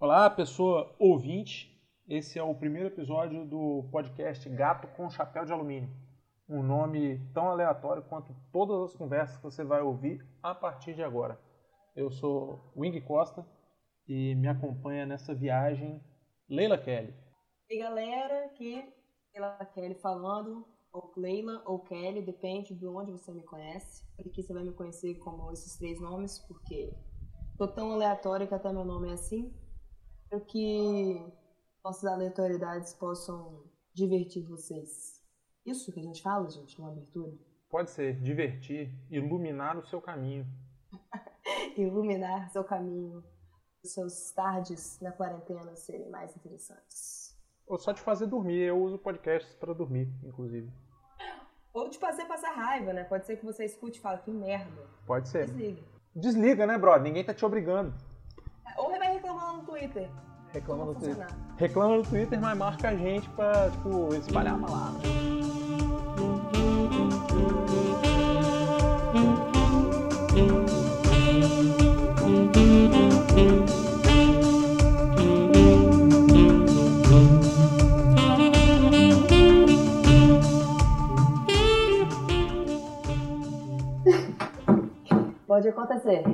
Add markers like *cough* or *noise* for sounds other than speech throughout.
Olá, pessoa ouvinte. Esse é o primeiro episódio do podcast Gato com Chapéu de Alumínio. Um nome tão aleatório quanto todas as conversas que você vai ouvir a partir de agora. Eu sou Wing Costa e me acompanha nessa viagem Leila Kelly. E galera, aqui Leila Kelly falando, ou Leila ou Kelly, depende de onde você me conhece. Aqui você vai me conhecer como esses três nomes, porque tô tão aleatório que até meu nome é assim. Espero que nossas aleatoriedades possam divertir vocês. Isso que a gente fala, gente, na abertura? Pode ser divertir, iluminar o seu caminho. *laughs* Iluminar seu caminho, os seus tardes na quarentena serem mais interessantes. Ou só te fazer dormir. Eu uso podcasts para dormir, inclusive. Ou te fazer passar raiva, né? Pode ser que você escute e fale, que merda. Pode ser. Desliga. Desliga, né, brother? Ninguém tá te obrigando. Ou vai reclamar lá no Twitter. Reclama Como no Twitter. funcionar. Reclama no Twitter, mas marca a gente pra, tipo, espalhar a palavra. Pode acontecer.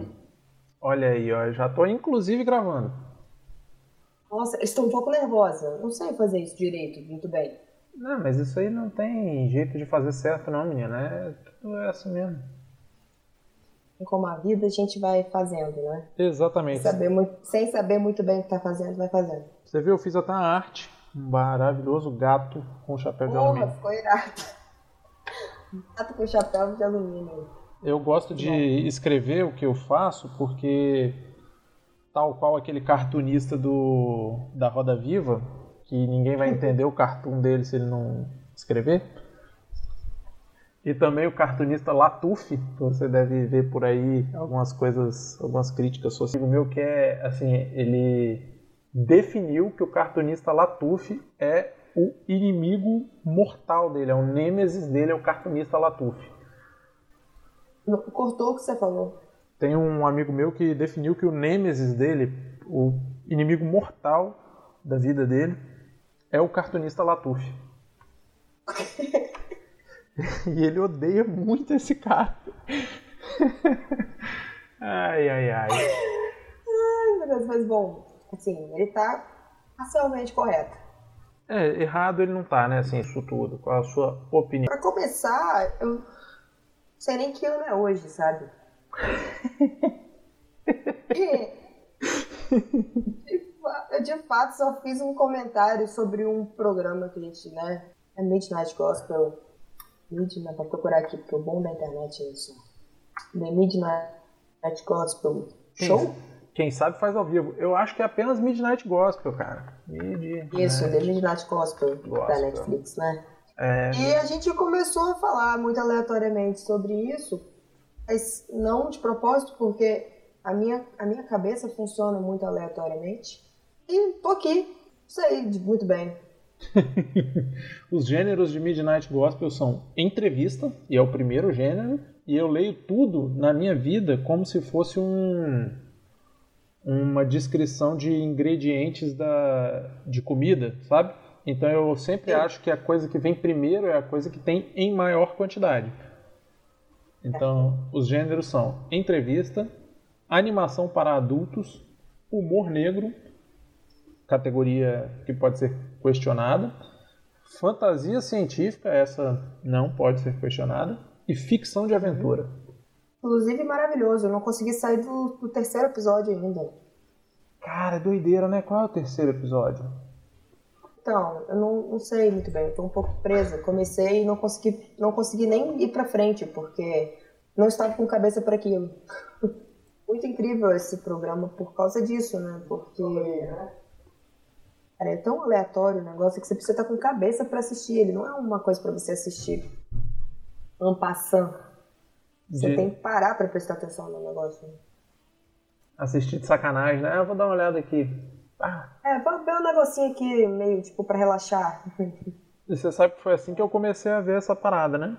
Olha aí, ó. Já tô inclusive gravando. Nossa, eu estou um pouco nervosa. Não sei fazer isso direito, muito bem. Não, mas isso aí não tem jeito de fazer certo, não, menina. É tudo é assim mesmo. Como a vida, a gente vai fazendo, né? Exatamente. Saber muito- sem saber muito bem o que tá fazendo, vai fazendo. Você viu, eu fiz até uma arte. Um maravilhoso gato com chapéu de Porra, alumínio. ficou irado. *laughs* Gato com chapéu de alumínio. Eu gosto de escrever o que eu faço porque, tal qual aquele cartunista do, da Roda Viva, que ninguém vai entender o cartoon dele se ele não escrever. E também o cartunista Latuf, que você deve ver por aí algumas coisas, algumas críticas sociais. O meu que é, assim, ele definiu que o cartunista Latuf é o inimigo mortal dele, é o nêmesis dele, é o cartunista Latuf. Cortou o que você falou. Tem um amigo meu que definiu que o nêmesis dele, o inimigo mortal da vida dele, é o cartunista Latuf. *laughs* e ele odeia muito esse cara. *laughs* ai, ai, ai. Ai, meu Deus, mas bom, assim, ele tá parcialmente correto. É, errado ele não tá, né? Assim, isso tudo. Qual a sua opinião? Pra começar, eu não sei nem que ano é hoje, sabe? De, eu de fato só fiz um comentário sobre um programa que a gente, né? É Midnight Gospel. Midnight, vou procurar aqui, porque o bom da internet é isso. The Midnight Gospel Show? Quem sabe faz ao vivo. Eu acho que é apenas Midnight Gospel, cara. Mid- Isso, The Midnight Gospel, da Gospel. Netflix, né? É, E a gente começou a falar muito aleatoriamente sobre isso, mas não de propósito, porque a minha, a minha cabeça funciona muito aleatoriamente. E tô aqui, sei muito bem. *laughs* Os gêneros de Midnight Gospel são entrevista, e é o primeiro gênero, e eu leio tudo na minha vida como se fosse um, uma descrição de ingredientes da, de comida, sabe? Então eu sempre Sim. acho que a coisa que vem primeiro é a coisa que tem em maior quantidade. Então, os gêneros são entrevista, animação para adultos, humor negro, categoria que pode ser questionada, fantasia científica, essa não pode ser questionada, e ficção de aventura. Inclusive, maravilhoso. Eu não consegui sair do, do terceiro episódio ainda. Cara, doideira, né? Qual é o terceiro episódio? Então, eu não, não sei muito bem. Eu tô um pouco presa. Comecei e não consegui, não consegui nem ir pra frente, porque não estava com cabeça para aquilo. *laughs* Muito incrível esse programa por causa disso, né? Porque cara, é tão aleatório o negócio que você precisa estar com cabeça pra assistir. Ele não é uma coisa pra você assistir en passant. Você De tem que parar pra prestar atenção no negócio. assistir de sacanagem, né? Ah, vou dar uma olhada aqui. Ah, É, vamos ver um negocinho aqui, meio tipo pra relaxar. e você sabe que foi assim que eu comecei a ver essa parada, né?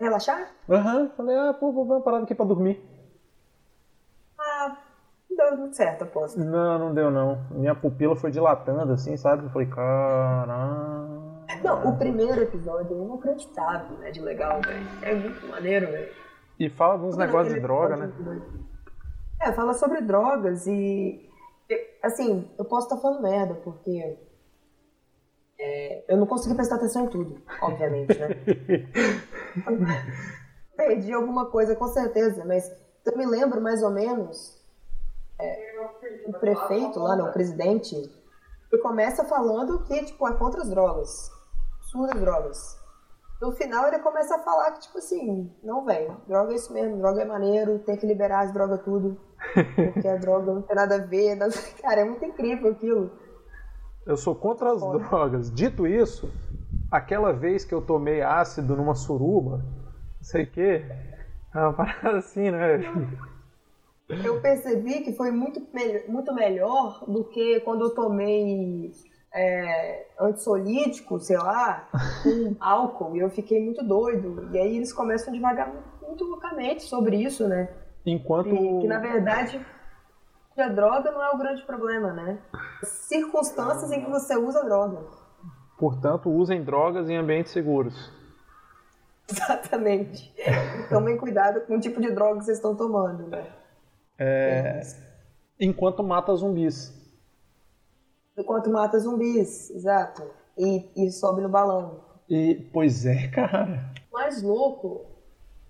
relaxar? Aham, falei, ah, pô, vou ver uma parada aqui pra dormir. Ah, Deu muito certo, aposto. Não, não deu não. Minha pupila foi dilatando assim, sabe? Eu falei, caramba. Não, o primeiro episódio é inacreditável, né? De legal, velho. É muito maneiro, velho. E fala de uns negócios de droga, né? É, fala sobre drogas e. Assim, eu posso estar falando merda, porque. É, eu não consegui prestar atenção em tudo, obviamente, né? *laughs* Perdi alguma coisa, com certeza, mas eu me lembro mais ou menos. É, o prefeito lá, não, o presidente, ele começa falando que, tipo, é contra as drogas. Surdas drogas. No final ele começa a falar que, tipo assim, não, velho, droga é isso mesmo, droga é maneiro, tem que liberar as drogas tudo. Porque a droga não tem nada a ver. Não... *laughs* Cara, é muito incrível aquilo. Eu sou contra as Foda. drogas. Dito isso, aquela vez que eu tomei ácido numa suruba, não sei o quê, é uma parada *laughs* assim, né? Eu percebi que foi muito, muito melhor do que quando eu tomei é, antissolítico, sei lá, com *laughs* álcool, e eu fiquei muito doido. E aí eles começam a devagar muito loucamente sobre isso, né? Enquanto. E, que na verdade a droga não é o grande problema, né? Circunstâncias em que você usa droga. Portanto, usem drogas em ambientes seguros. *laughs* Exatamente. Tomem cuidado com o tipo de droga que vocês estão tomando, né? É... Enquanto mata zumbis enquanto mata zumbis, exato. E, e sobe no balão. E, pois é, cara. O mais louco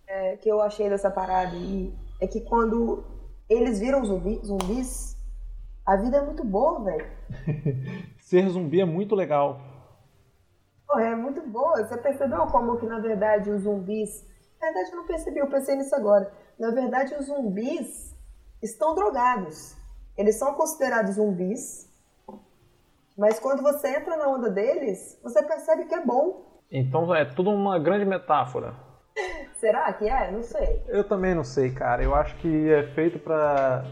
é, que eu achei dessa parada aí é que quando eles viram zumbi, zumbis, a vida é muito boa, velho. *laughs* Ser zumbi é muito legal. Pô, é muito boa. Você percebeu como que, na verdade, os zumbis... Na verdade, eu não percebi, eu pensei nisso agora. Na verdade, os zumbis estão drogados. Eles são considerados zumbis mas quando você entra na onda deles, você percebe que é bom. Então é tudo uma grande metáfora. Será que é? Não sei. Eu também não sei, cara. Eu acho que é feito para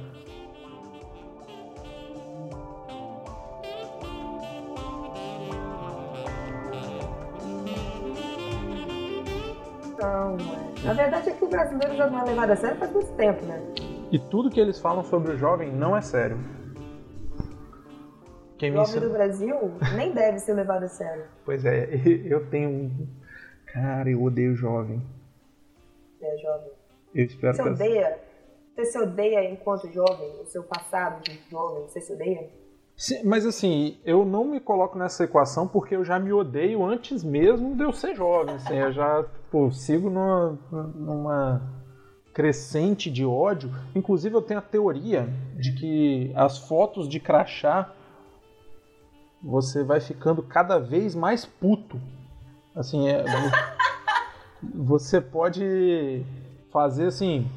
Não, Na verdade é que o brasileiro já não é levado a sério faz muito tempo, né? E tudo que eles falam sobre o jovem não é sério. Quem o jovem do Brasil nem deve ser levado a sério. Pois é, *laughs* eu tenho. Cara, eu odeio jovem. É, jovem. Eu espero você que. Odeia? Você se odeia enquanto jovem? O seu passado de jovem, você se odeia? Sim, mas assim, eu não me coloco nessa equação porque eu já me odeio antes mesmo de eu ser jovem. Assim, eu já pô, sigo numa, numa crescente de ódio. Inclusive, eu tenho a teoria de que as fotos de crachá você vai ficando cada vez mais puto. Assim, é, *laughs* você pode fazer assim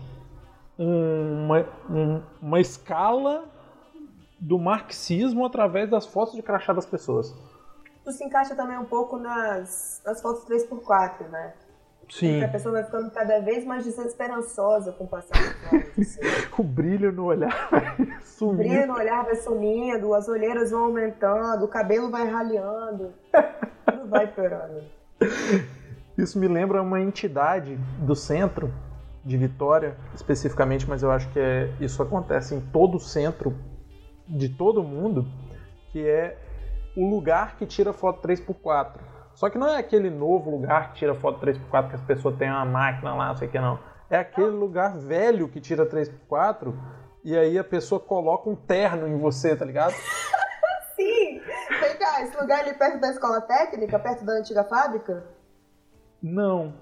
uma, uma escala do marxismo através das fotos de crachá das pessoas. Isso se encaixa também um pouco nas, nas fotos 3x4, né? Sim. a pessoa vai ficando cada vez mais desesperançosa com o passar dos anos. Assim. *laughs* o brilho no olhar vai sumindo. O brilho no olhar vai sumindo, as olheiras vão aumentando, o cabelo vai raleando. *laughs* tudo vai piorando. Isso me lembra uma entidade do centro de Vitória, especificamente, mas eu acho que é, isso acontece em todo o centro de todo mundo, que é o lugar que tira foto 3x4 só que não é aquele novo lugar que tira foto 3x4 que as pessoas têm uma máquina lá, não sei o que não. É aquele lugar velho que tira 3x4 e aí a pessoa coloca um terno em você, tá ligado? *laughs* Sim! Vem cá, esse lugar ali perto da escola técnica, perto da antiga fábrica? Não.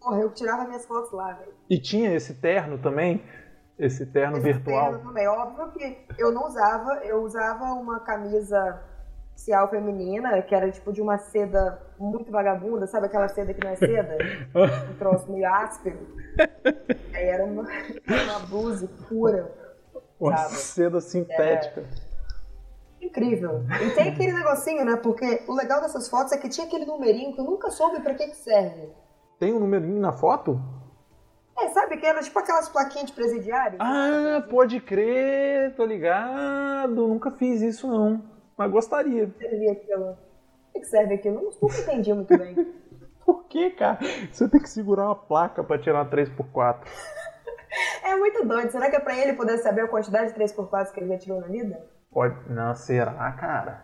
Porra, eu tirava minhas fotos lá, velho. E tinha esse terno também? Esse terno esse virtual? Terno também. Óbvio que eu não usava, eu usava uma camisa social feminina, que era tipo de uma seda muito vagabunda, sabe aquela seda que não é seda? *laughs* um troço meio áspero. Aí era uma, *laughs* uma blusa pura. Uma sabe? seda sintética. É... Incrível. E tem aquele negocinho, né? Porque o legal dessas fotos é que tinha aquele numerinho que eu nunca soube pra que, que serve. Tem um numerinho na foto? É, sabe que era tipo aquelas plaquinhas de presidiário? Ah, pode crer, tô ligado. Nunca fiz isso não mas gostaria. Serve aquilo. O que serve aquilo? Eu nunca entendi muito bem. *laughs* Por que, cara? Você tem que segurar uma placa pra tirar 3x4. *laughs* É muito doido. Será que é pra ele poder saber a quantidade de 3x4 que ele já tirou na vida? Pode. Não, será, cara?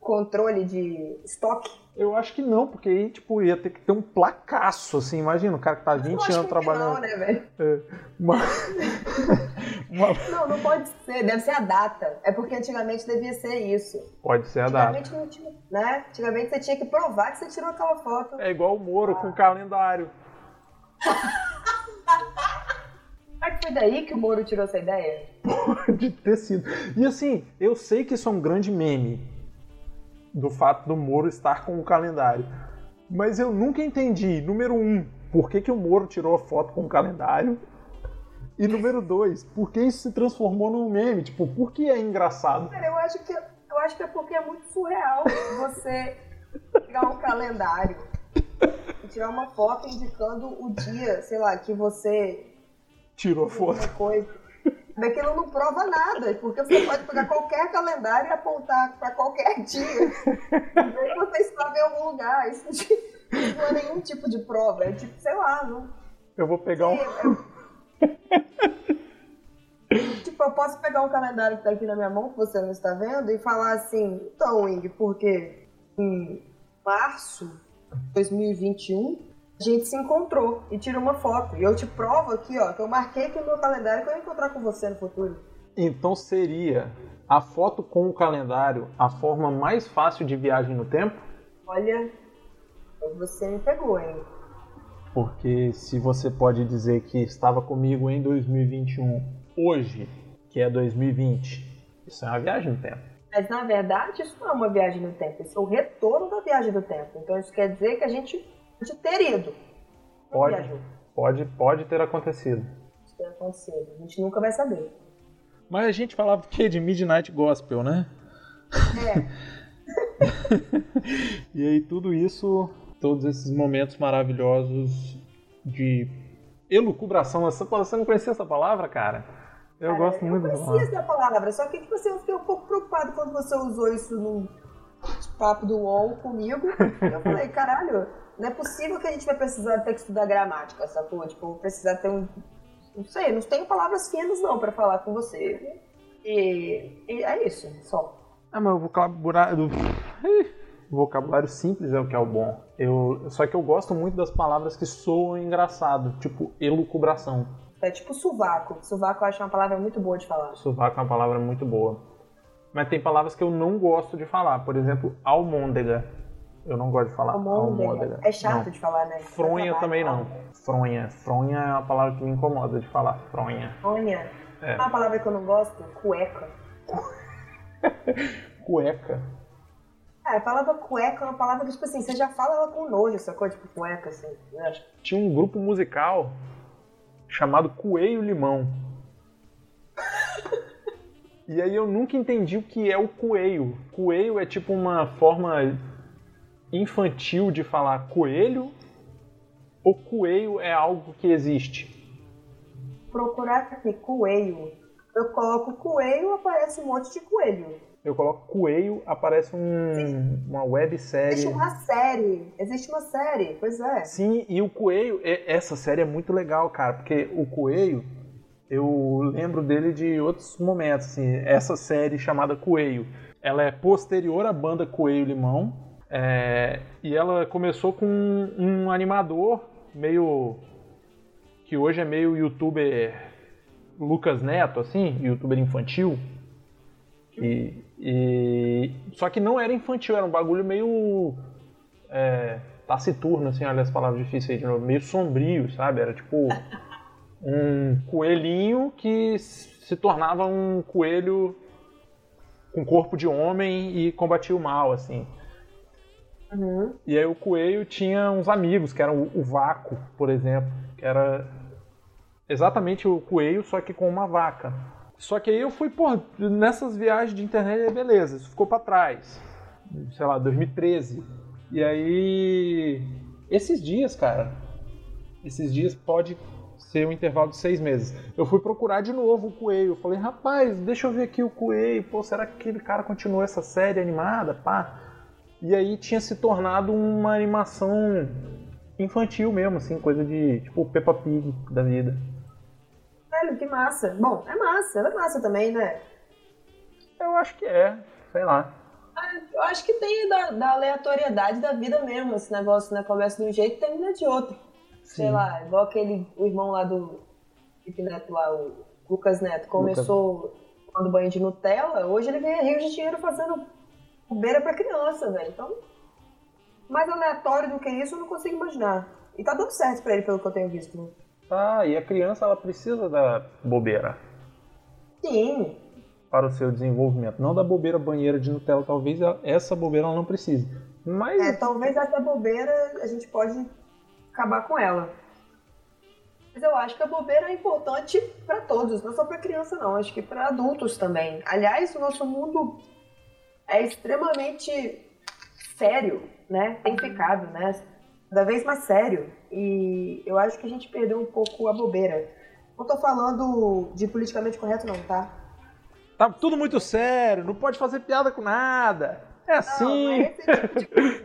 Controle de estoque? Eu acho que não, porque aí, tipo, ia ter que ter um placaço, assim. Imagina, o cara que tá 20 anos que trabalhando. Não, né, velho? É, uma- *laughs* uma- Não, não pode ser. Deve ser a data. É porque antigamente devia ser isso. Pode ser a data. Antigamente não tinha, né? Antigamente você tinha que provar que você tirou aquela foto. É igual o Moro com o calendário. *laughs* Será que foi daí que o Moro tirou essa ideia? *laughs* de ter sido. E assim, eu sei que isso é um grande meme do fato do Moro estar com o calendário. Mas eu nunca entendi, número um, por que, que o Moro tirou a foto com o calendário? E número dois, por que isso se transformou num meme? Tipo, por que é engraçado? Cara, eu acho que, eu acho que é porque é muito surreal você pegar um calendário e tirar uma foto indicando o dia, sei lá, que você Tirou foto. coisa. Daquilo não prova nada, porque você pode pegar qualquer calendário e apontar para qualquer dia. E você estava em algum lugar. Isso, não é nenhum tipo de prova. É tipo, sei lá, não. Eu vou pegar um. Tipo, eu posso pegar um calendário que tá aqui na minha mão, que você não está vendo, e falar assim, então, Wing, porque em março de 2021 a gente se encontrou e tira uma foto. E eu te provo aqui, ó, que eu marquei aqui no meu calendário que eu ia encontrar com você no futuro. Então seria a foto com o calendário a forma mais fácil de viagem no tempo? Olha, você me pegou, hein? Porque se você pode dizer que estava comigo em 2021, hoje, que é 2020, isso é uma viagem no tempo. Mas na verdade isso não é uma viagem no tempo, isso é o retorno da viagem do tempo. Então isso quer dizer que a gente pode ter ido. Não Pode, viajou. pode, pode ter acontecido. Isso tem acontecido. A gente nunca vai saber. Mas a gente falava do que? De Midnight Gospel, né? É, *laughs* E aí tudo isso, todos esses momentos maravilhosos de elucubração. Você não conhecia essa palavra, cara? Eu Cara, gosto muito Eu dessa conhecia palavra. essa palavra, só que tipo assim, eu fiquei um pouco preocupado quando você usou isso num papo do UOL comigo. Eu falei, caralho, não é possível que a gente vai precisar ter que estudar gramática, sacou? Tipo, vou precisar ter um. Não sei, não tenho palavras finas não pra falar com você. E, e é isso, só. Ah, mas o vocabulário. O vocabulário simples é o que é o bom. Eu, só que eu gosto muito das palavras que soam engraçado, tipo elucubração. É tipo sovaco. Sovaco eu acho uma palavra muito boa de falar. Sovaco é uma palavra muito boa. Mas tem palavras que eu não gosto de falar. Por exemplo, almôndega. Eu não gosto de falar Almôndega. É chato Não. de falar, né? Fronha também não. Fronha. Fronha é uma palavra que me incomoda de falar. Fronha. Fronha. É. Uma palavra que eu não gosto, cueca. *laughs* Cueca. É, a palavra cueca é uma palavra que, tipo assim, você já fala ela com nojo, sacou? Tipo, cueca, assim, né? Tinha um grupo musical chamado Coelho Limão. *laughs* E aí eu nunca entendi o que é o coelho. Coelho é tipo uma forma infantil de falar coelho? Ou coelho é algo que existe? Procurar aqui, coelho. Eu coloco coelho, aparece um monte de coelho. Eu coloco coelho, aparece um- uma websérie. Existe uma série. Existe uma série, pois é. Sim, e o Coelho, e- essa série é muito legal, cara, porque o Coelho, eu lembro dele de outros momentos, assim, essa série chamada Coelho, ela é posterior à banda Coelho Limão, é, e ela começou com um, um animador meio, que hoje é meio youtuber Lucas Neto, assim, youtuber infantil, e, e- só que não era infantil, era um bagulho meio é, taciturno, assim, olha as palavras difíceis aí de novo, meio sombrio, sabe? Era tipo *laughs* um coelhinho que se tornava um coelho com corpo de homem e combatia o mal, assim. Uhum. E aí o coelho tinha uns amigos, que eram o, Vaco, por exemplo, que era exatamente o coelho, só que com uma vaca. Só que aí eu fui, pô, nessas viagens de internet, beleza, isso ficou pra trás. Sei lá, 2013. E aí, esses dias, cara, esses dias pode ser um intervalo de seis meses. Eu fui procurar de novo o Coelho. Falei, rapaz, deixa eu ver aqui o Coelho. Pô, será que aquele cara continuou essa série animada? Pá. E aí tinha se tornado uma animação infantil mesmo, assim, coisa de tipo Peppa Pig da vida. caralho, que massa. Bom, é massa, ela é massa também, né? Eu acho que é, sei lá. Ah, eu acho que tem da, da aleatoriedade da vida mesmo, esse negócio, né? Começa de um jeito e termina de outro. Sim. Sei lá, igual aquele, o irmão lá do Felipe Neto lá, o Lucas Neto, começou Lucas. tomando banho de Nutella, hoje ele ganha rios de dinheiro fazendo bobeira pra criança, velho. Então, mais aleatório do que isso eu não consigo imaginar. E tá dando certo pra ele, pelo que eu tenho visto. Tá, e a criança ela precisa da bobeira. Sim. Para o seu desenvolvimento. Não da bobeira banheira de Nutella, talvez essa bobeira ela não precise. Mas... É, talvez essa bobeira a gente pode acabar com ela. Mas eu acho que a bobeira é importante para todos, não só para criança não, acho que para adultos também. Aliás, o nosso mundo é extremamente sério, né? Tem ficado, né? Cada vez mais sério. E eu acho que a gente perdeu um pouco a bobeira. Não tô falando de politicamente correto não, tá? Tá tudo muito sério, não pode fazer piada com nada. É assim. Não, é esse tipo de coisa.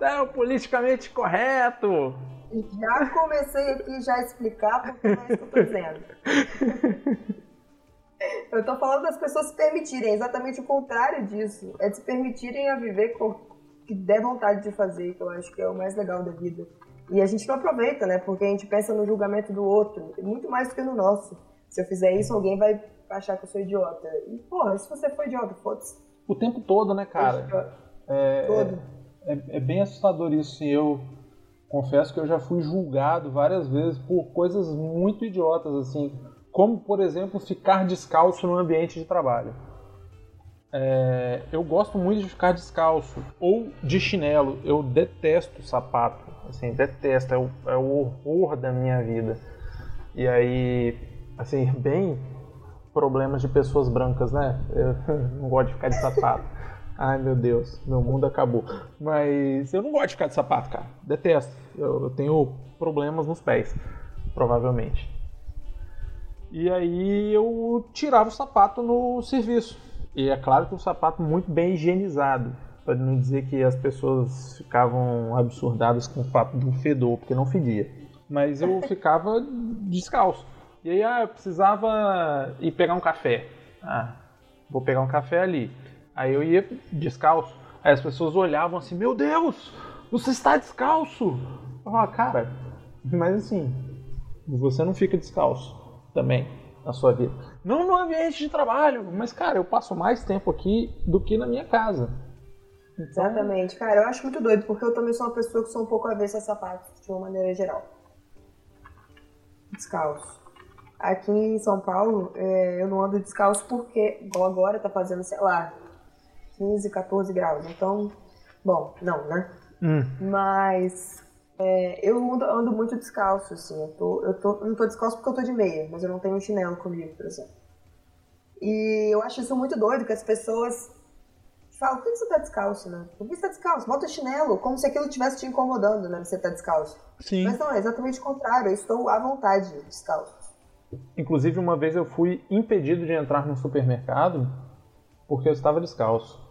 é o politicamente correto. Já comecei aqui já a explicar porque não é isso que eu tô dizendo. *laughs* Eu tô falando das pessoas se permitirem, é exatamente o contrário disso. É se permitirem a viver com o que der vontade de fazer, que eu acho que é o mais legal da vida. E a gente não aproveita, né? Porque a gente pensa no julgamento do outro, muito mais do que no nosso. Se eu fizer isso, alguém vai achar que eu sou idiota. E, porra, se você for idiota, foda-se. O tempo todo, né, cara? É, todo. É, é, é, bem assustador isso. Assim, eu confesso que eu já fui julgado várias vezes por coisas muito idiotas, assim, como por exemplo ficar descalço no ambiente de trabalho. É, eu gosto muito de ficar descalço ou de chinelo. Eu detesto sapato, assim, detesto, é o, é o horror da minha vida. E aí, assim, *laughs* bem problemas de pessoas brancas, né? Eu *laughs* não gosto de ficar de sapato. Ai meu Deus, meu mundo acabou. Mas eu não gosto de ficar de sapato, cara. Detesto. Eu, eu tenho problemas nos pés, provavelmente. E aí eu tirava o sapato no serviço. E é claro que um sapato muito bem higienizado. Para não dizer que as pessoas ficavam absurdadas com o fato do fedor, porque não fedia. Mas eu *laughs* ficava descalço. E aí, ah, eu precisava ir pegar um café. Ah, vou pegar um café ali. Aí eu ia descalço. Aí as pessoas olhavam assim: Meu Deus, você está descalço. Eu falava, cara, mas assim, você não fica descalço também na sua vida. Não no ambiente de trabalho, mas cara, eu passo mais tempo aqui do que na minha casa. Então... Exatamente, cara, eu acho muito doido, porque eu também sou uma pessoa que sou um pouco avessa a sapatos, de uma maneira geral. Descalço. Aqui em São Paulo, é, eu não ando descalço porque, igual agora, tá fazendo, sei lá, 15, 14 graus. Então, bom, não, né? Hum. Mas é, eu ando, ando, muito descalço, assim. Eu, tô, eu, tô, eu não tô descalço porque eu tô de meia, mas eu não tenho um chinelo comigo, por exemplo. E eu acho isso muito doido, que as pessoas falam, por que você tá descalço, né? Por que você tá descalço? Bota o chinelo, como se aquilo estivesse te incomodando, né? Você tá descalço. Sim. Mas não, é exatamente o contrário. Eu estou à vontade descalço. Inclusive, uma vez eu fui impedido de entrar no supermercado porque eu estava descalço.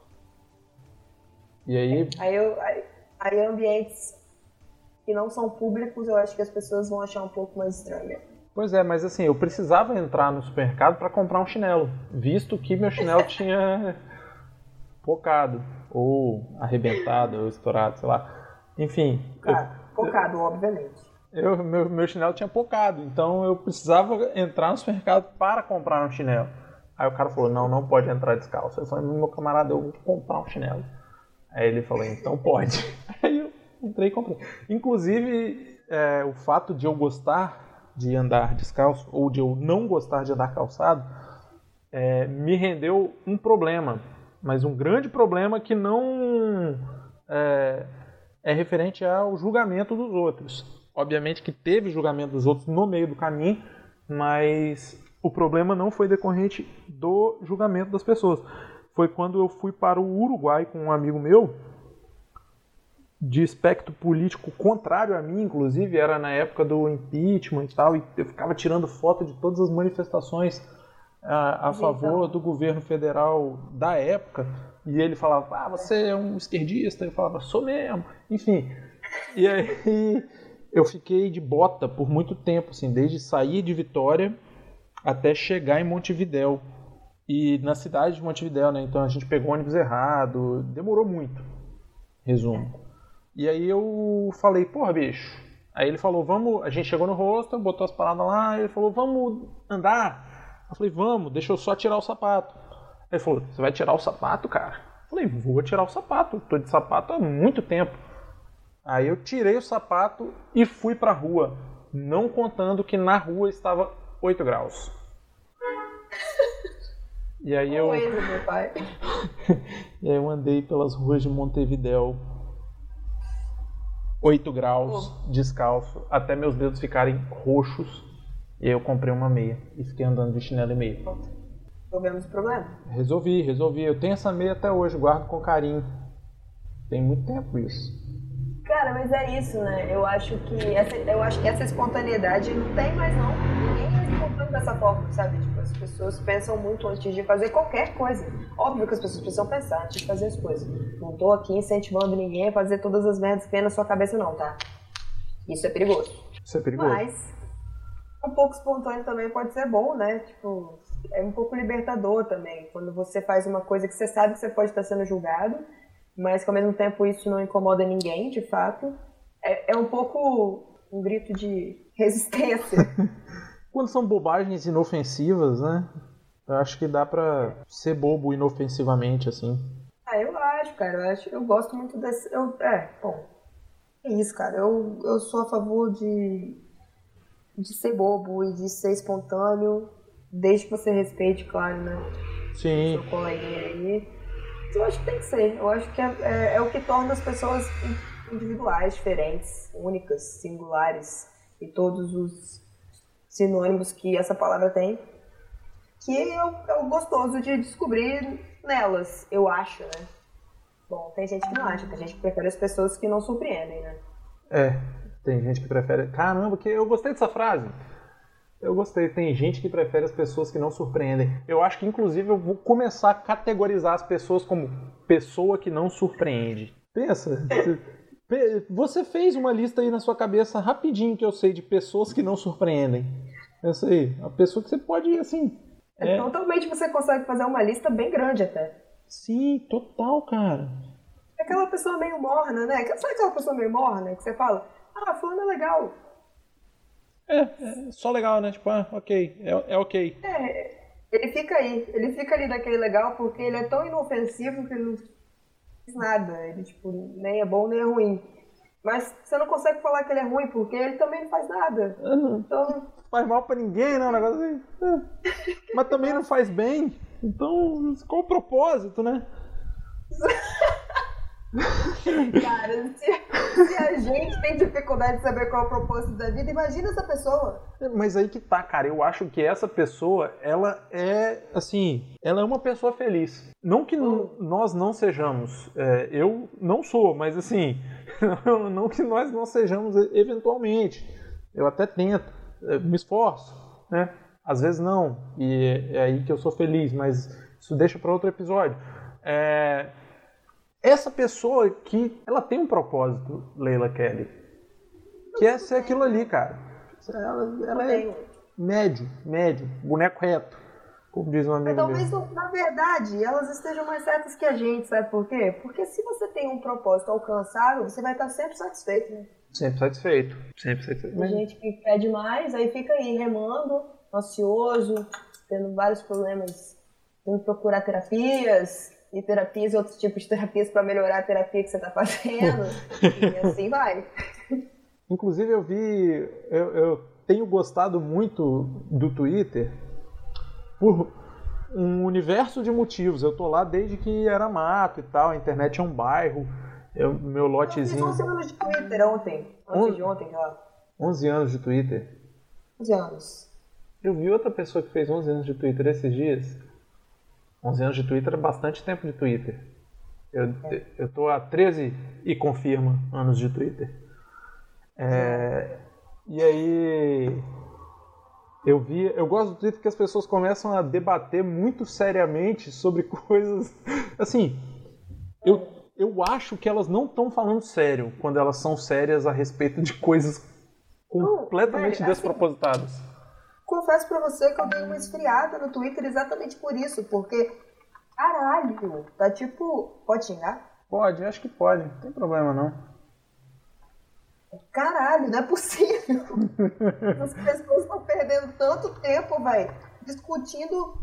E aí. Aí, eu, aí, aí ambientes que não são públicos, eu acho que as pessoas vão achar um pouco mais estranho. Pois é, mas assim, eu precisava entrar no supermercado para comprar um chinelo, visto que meu chinelo *laughs* tinha pocado, ou arrebentado, ou estourado, sei lá. Enfim. Pocado, eu, pocado eu, obviamente. Eu, meu, meu chinelo tinha pocado, então eu precisava entrar no supermercado para comprar um chinelo. Aí o cara falou: Não, não pode entrar descalço. Eu falei: Meu camarada, eu vou comprar um chinelo. Aí ele falou, então pode. *laughs* Aí eu entrei e comprei. Inclusive, é, o fato de eu gostar de andar descalço, ou de eu não gostar de andar calçado, é, me rendeu um problema. Mas um grande problema que não é, é referente ao julgamento dos outros. Obviamente que teve julgamento dos outros no meio do caminho, mas o problema não foi decorrente do julgamento das pessoas foi quando eu fui para o Uruguai com um amigo meu, de espectro político contrário a mim, inclusive, era na época do impeachment e tal, e eu ficava tirando foto de todas as manifestações a, a favor do governo federal da época, e ele falava, ah, você é um esquerdista, eu falava, sou mesmo, enfim. E aí eu fiquei de bota por muito tempo, assim, desde sair de Vitória até chegar em Montevidéu. E na cidade de Montevidéu, né? Então a gente pegou ônibus errado, demorou muito. Resumo. E aí eu falei, porra, bicho. Aí ele falou, vamos. A gente chegou no rosto, botou as paradas lá, ele falou, vamos andar. Eu falei, vamos, deixa eu só tirar o sapato. Ele falou, você vai tirar o sapato, cara? Eu falei, vou tirar o sapato, tô de sapato há muito tempo. Aí eu tirei o sapato e fui pra rua, não contando que na rua estava 8 graus. E aí eu. Coisa, meu pai. *laughs* e aí eu andei pelas ruas de Montevidéu 8 graus, descalço, até meus dedos ficarem roxos. E aí eu comprei uma meia e fiquei andando de chinelo e meia. Resolvemos o problema. Resolvi, resolvi. Eu tenho essa meia até hoje, guardo com carinho. Tem muito tempo isso. Cara, mas é isso, né? Eu acho que essa, eu acho que essa espontaneidade não tem mais não. Espontâneo dessa forma, sabe? Tipo, as pessoas pensam muito antes de fazer qualquer coisa. Óbvio que as pessoas precisam pensar antes de fazer as coisas. Não tô aqui incentivando ninguém a fazer todas as merdas que vem na sua cabeça não, tá? Isso é perigoso. Isso é perigoso. Mas um pouco espontâneo também pode ser bom, né? Tipo, é um pouco libertador também. Quando você faz uma coisa que você sabe que você pode estar sendo julgado mas que ao mesmo tempo isso não incomoda ninguém, de fato. É, é um pouco um grito de resistência. *laughs* Quando são bobagens inofensivas, né? Eu acho que dá pra ser bobo inofensivamente, assim. Ah, eu acho, cara. Eu, acho, eu gosto muito desse. Eu, é, bom. É isso, cara. Eu, eu sou a favor de, de ser bobo e de ser espontâneo, desde que você respeite, claro, né? Sim. Seu coleguinha aí. Eu acho que tem que ser. Eu acho que é, é, é o que torna as pessoas individuais, diferentes, únicas, singulares e todos os sinônimos que essa palavra tem, que é o, é o gostoso de descobrir nelas, eu acho, né? Bom, tem gente que não acha, tem gente que prefere as pessoas que não surpreendem, né? É, tem gente que prefere. Caramba, que eu gostei dessa frase. Eu gostei. Tem gente que prefere as pessoas que não surpreendem. Eu acho que, inclusive, eu vou começar a categorizar as pessoas como pessoa que não surpreende. Pensa. Você fez uma lista aí na sua cabeça rapidinho que eu sei de pessoas que não surpreendem. Pensa aí. A pessoa que você pode, assim. É, é... Totalmente você consegue fazer uma lista bem grande até. Sim, total, cara. É aquela pessoa meio morna, né? Sabe aquela pessoa meio morna que você fala, ah, fulano é legal. É, é só legal, né? Tipo, ah, ok, é, é ok. É, ele fica aí, ele fica ali daquele legal porque ele é tão inofensivo que ele não nada. Ele, tipo, nem é bom nem é ruim. Mas você não consegue falar que ele é ruim porque ele também não faz nada. Não então... faz mal pra ninguém, né? Um negócio assim. É. *laughs* Mas também não faz bem. Então, qual o propósito, né? *laughs* Cara, se, se, a gente tem dificuldade de saber qual é o propósito da vida, imagina essa pessoa. Mas aí que tá, cara. Eu acho que essa pessoa, ela é, assim, ela é uma pessoa feliz. Não que hum. nós não sejamos. É, eu não sou, mas assim, *laughs* não que nós não sejamos eventualmente. Eu até tento, me esforço, né? Às vezes não. E é aí que eu sou feliz, mas isso deixa para outro episódio. É, essa pessoa que ela tem um propósito, Leila Kelly, que é ser aquilo ali, cara. Ela, ela é médio, médio, boneco reto, como diz um amigo Talvez, na verdade, elas estejam mais certas que a gente, sabe por quê? Porque se você tem um propósito alcançável, você vai estar sempre satisfeito, né? Sempre satisfeito, sempre satisfeito. Tem gente que pede mais, aí fica aí remando, ansioso, tendo vários problemas, tendo que procurar terapias, e terapias e outros tipos de terapias para melhorar a terapia que você está fazendo. *laughs* e assim vai. Inclusive, eu vi. Eu, eu, tenho gostado muito do Twitter por um universo de motivos. Eu tô lá desde que era mato e tal, a internet é um bairro. Eu, meu lotezinho. Eu fiz 11 anos de Twitter ontem. Antes de ontem, lá. 11 anos de Twitter? 11 anos. Eu vi outra pessoa que fez 11 anos de Twitter esses dias. 11 anos de Twitter é bastante tempo de Twitter. Eu, eu tô há 13 e confirma anos de Twitter. É, e aí eu vi, eu gosto do Twitter que as pessoas começam a debater muito seriamente sobre *laughs* coisas assim. Eu, eu acho que elas não estão falando sério quando elas são sérias a respeito de coisas completamente Não, velho, despropositadas. Confesso pra você que eu dei uma esfriada no Twitter exatamente por isso, porque, caralho, tá tipo. Pode xingar? Pode, acho que pode, não tem problema não. Caralho, não é possível. *laughs* As pessoas estão perdendo tanto tempo, velho, discutindo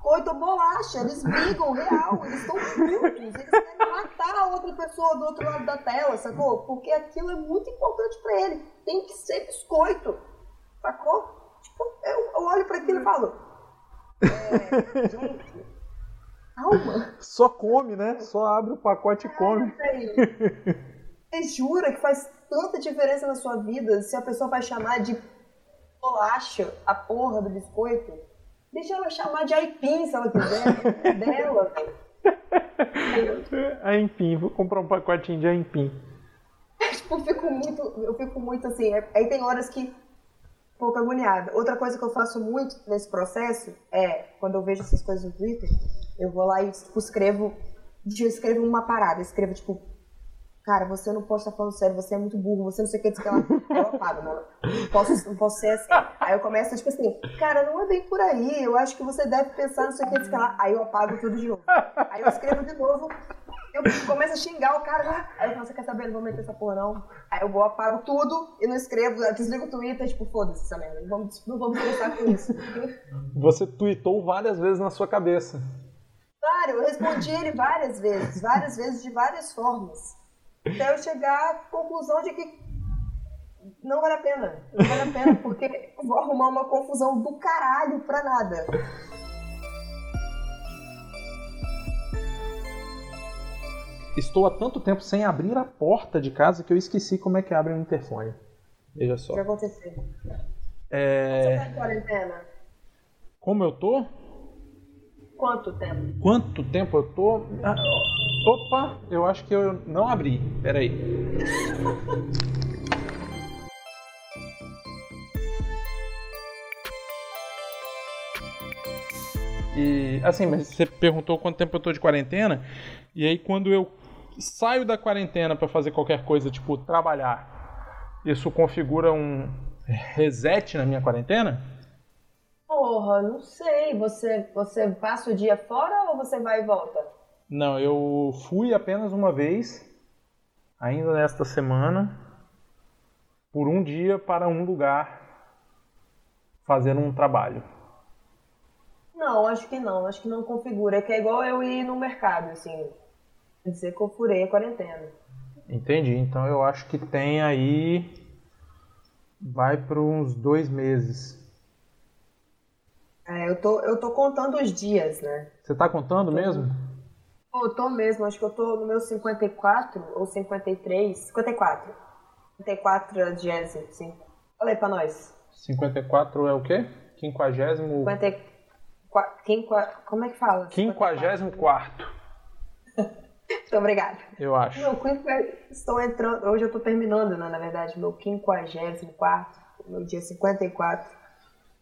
coito bolacha. Eles brigam real, eles estão putos, eles querem matar a outra pessoa do outro lado da tela, sacou? Porque aquilo é muito importante pra ele. Tem que ser biscoito, sacou? Eu, olho pra aquilo e falo. É, gente, calma. Só come, né? Só abre o pacote e come. Você jura que faz tanta diferença na sua vida se a pessoa vai chamar de bolacha a porra do biscoito? Deixa ela chamar de aipim se ela quiser. *laughs* É dela, velho. Aipim, vou comprar um pacotinho de aipim. *laughs* Tipo, eu fico muito, eu fico muito assim. é- Aí tem horas que pouco agoniada. Outra coisa que eu faço muito nesse processo é, quando eu vejo essas coisas no Twitter, eu vou lá e tipo, escrevo, eu escrevo uma parada, escrevo tipo, cara, você não pode estar falando sério, você é muito burro, você não sei o que, que ela, Aí eu apago, mano. Não posso, não posso ser assim. Aí eu começo, tipo assim, cara, não é bem por aí, eu acho que você deve pensar, não sei o que, que ela, aí eu apago tudo de novo. Aí eu escrevo de novo, eu começo a xingar o cara lá. Aí eu falo, você quer saber? Não vou meter essa porra, não. Aí eu vou, apago tudo e não escrevo, eu desligo o Twitter, tipo, foda-se essa merda. Não vamos, não vamos conversar com isso. Você tweetou várias vezes na sua cabeça. Claro, eu respondi ele várias vezes, várias vezes, de várias formas. Até eu chegar à conclusão de que não vale a pena. Não vale a pena, porque eu vou arrumar uma confusão do caralho pra nada. Estou há tanto tempo sem abrir a porta de casa que eu esqueci como é que abre o interfone. Veja só. O que aconteceu? Você É... tá em quarentena? Como eu tô? Quanto tempo? Quanto tempo eu tô? Ah, opa, eu acho que eu não abri. Peraí. *laughs* E assim, mas você perguntou quanto tempo eu tô de quarentena, e aí quando eu saio da quarentena para fazer qualquer coisa, tipo trabalhar, isso configura um reset na minha quarentena? Porra, não sei. Você, você passa o dia fora ou você vai e volta? Não, eu fui apenas uma vez, ainda nesta semana, por um dia para um lugar fazer um trabalho. Não, acho que não. Acho que não configura. É que é igual eu ir no mercado, assim. Quer dizer que eu furei a quarentena. Entendi. Então eu acho que tem aí. Vai para uns dois meses. É, eu tô, eu tô contando os dias, né? Você tá contando mesmo? Pô, eu tô mesmo, acho que eu tô no meu 54 ou 53. 54. 54 diésimo, sim. Fala aí pra nós. 54 é o quê? Quinquagésimo. 54. Quinqua, como é que fala? Quinquagésimo quarto, Muito obrigada. eu acho. Meu estou entrando, hoje eu tô terminando, né, na verdade, meu 54, meu dia 54,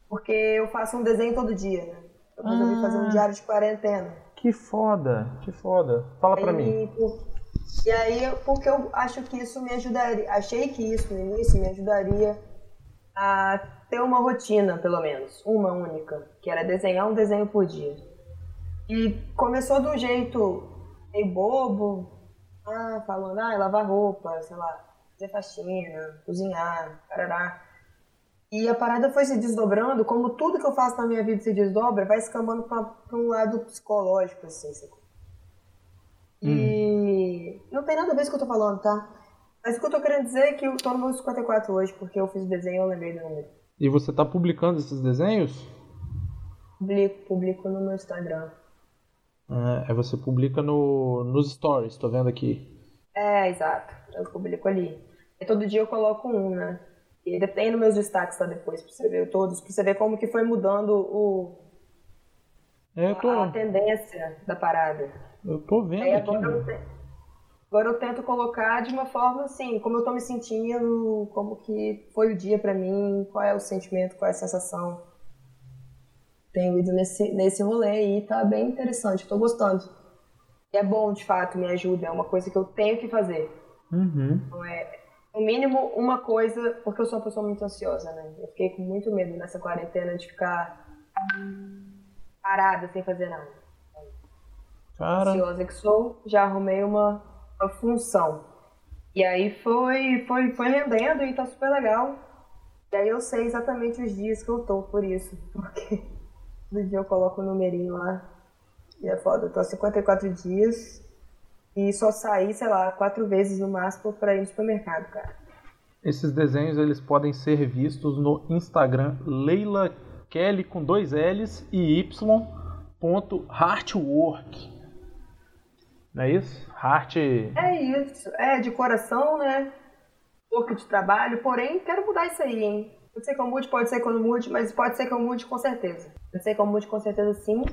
porque eu faço um desenho todo dia, né? Eu resolvi Ah. fazer um diário de quarentena. Que foda, que foda. Fala pra mim. E, por- e aí, eu- porque eu acho que isso me ajudaria, achei que isso no início me ajudaria a ter uma rotina, pelo menos, uma única, que era desenhar um desenho por dia. E começou um jeito meio bobo, ah, falando, ah, lavar roupa, sei lá, fazer faxina, cozinhar, parará. E a parada foi se desdobrando, como tudo que eu faço na minha vida se desdobra, vai escambando pra um lado psicológico, assim, sacou? E não tem nada a ver com o que eu tô falando, tá? Mas o que eu tô querendo dizer é que eu tô no meu 54 hoje, porque eu fiz o desenho e eu lembrei do número. E você tá publicando esses desenhos? Publico, publico no meu Instagram. É, aí você publica no, nos stories, tô vendo aqui. É, exato. Eu publico ali. E todo dia eu coloco um, né? E tem nos meus destaques lá depois, pra você ver todos, pra você ver como que foi mudando o, É, tô, a tendência da parada. eu tô vendo Aí aqui. agora eu, te- agora eu tento colocar de uma forma assim, como eu tô me sentindo, como que foi o dia pra mim, qual é o sentimento, qual é a sensação. Tenho ido nesse, nesse rolê aí, tá bem interessante, tô gostando. E é bom, de fato, me ajuda, é uma coisa que eu tenho que fazer. Uhum. Não é, no mínimo uma coisa, porque eu sou uma pessoa muito ansiosa, né? Eu fiquei com muito medo nessa quarentena de ficar parada sem fazer nada. Cara... Ansiosa que sou, já arrumei uma, uma função. E aí foi, foi, foi rendendo e tá super legal. E aí eu sei exatamente os dias que eu tô por isso. *laughs* Porque todo dia eu coloco o um numerinho lá. E é foda, eu tô há 54 dias e só saí, sei lá, quatro vezes no máximo para ir no supermercado, cara. Esses desenhos eles podem ser vistos no Instagram Leila Kelly com dois L's e Y ponto Heartwork. Não é isso? Heart. É isso. É de coração, né? Work de trabalho. Porém, quero mudar isso aí, hein? Pode ser que eu mude, pode ser que eu não mude, mas pode ser que eu mude com certeza. Pode ser que eu mude com certeza sim.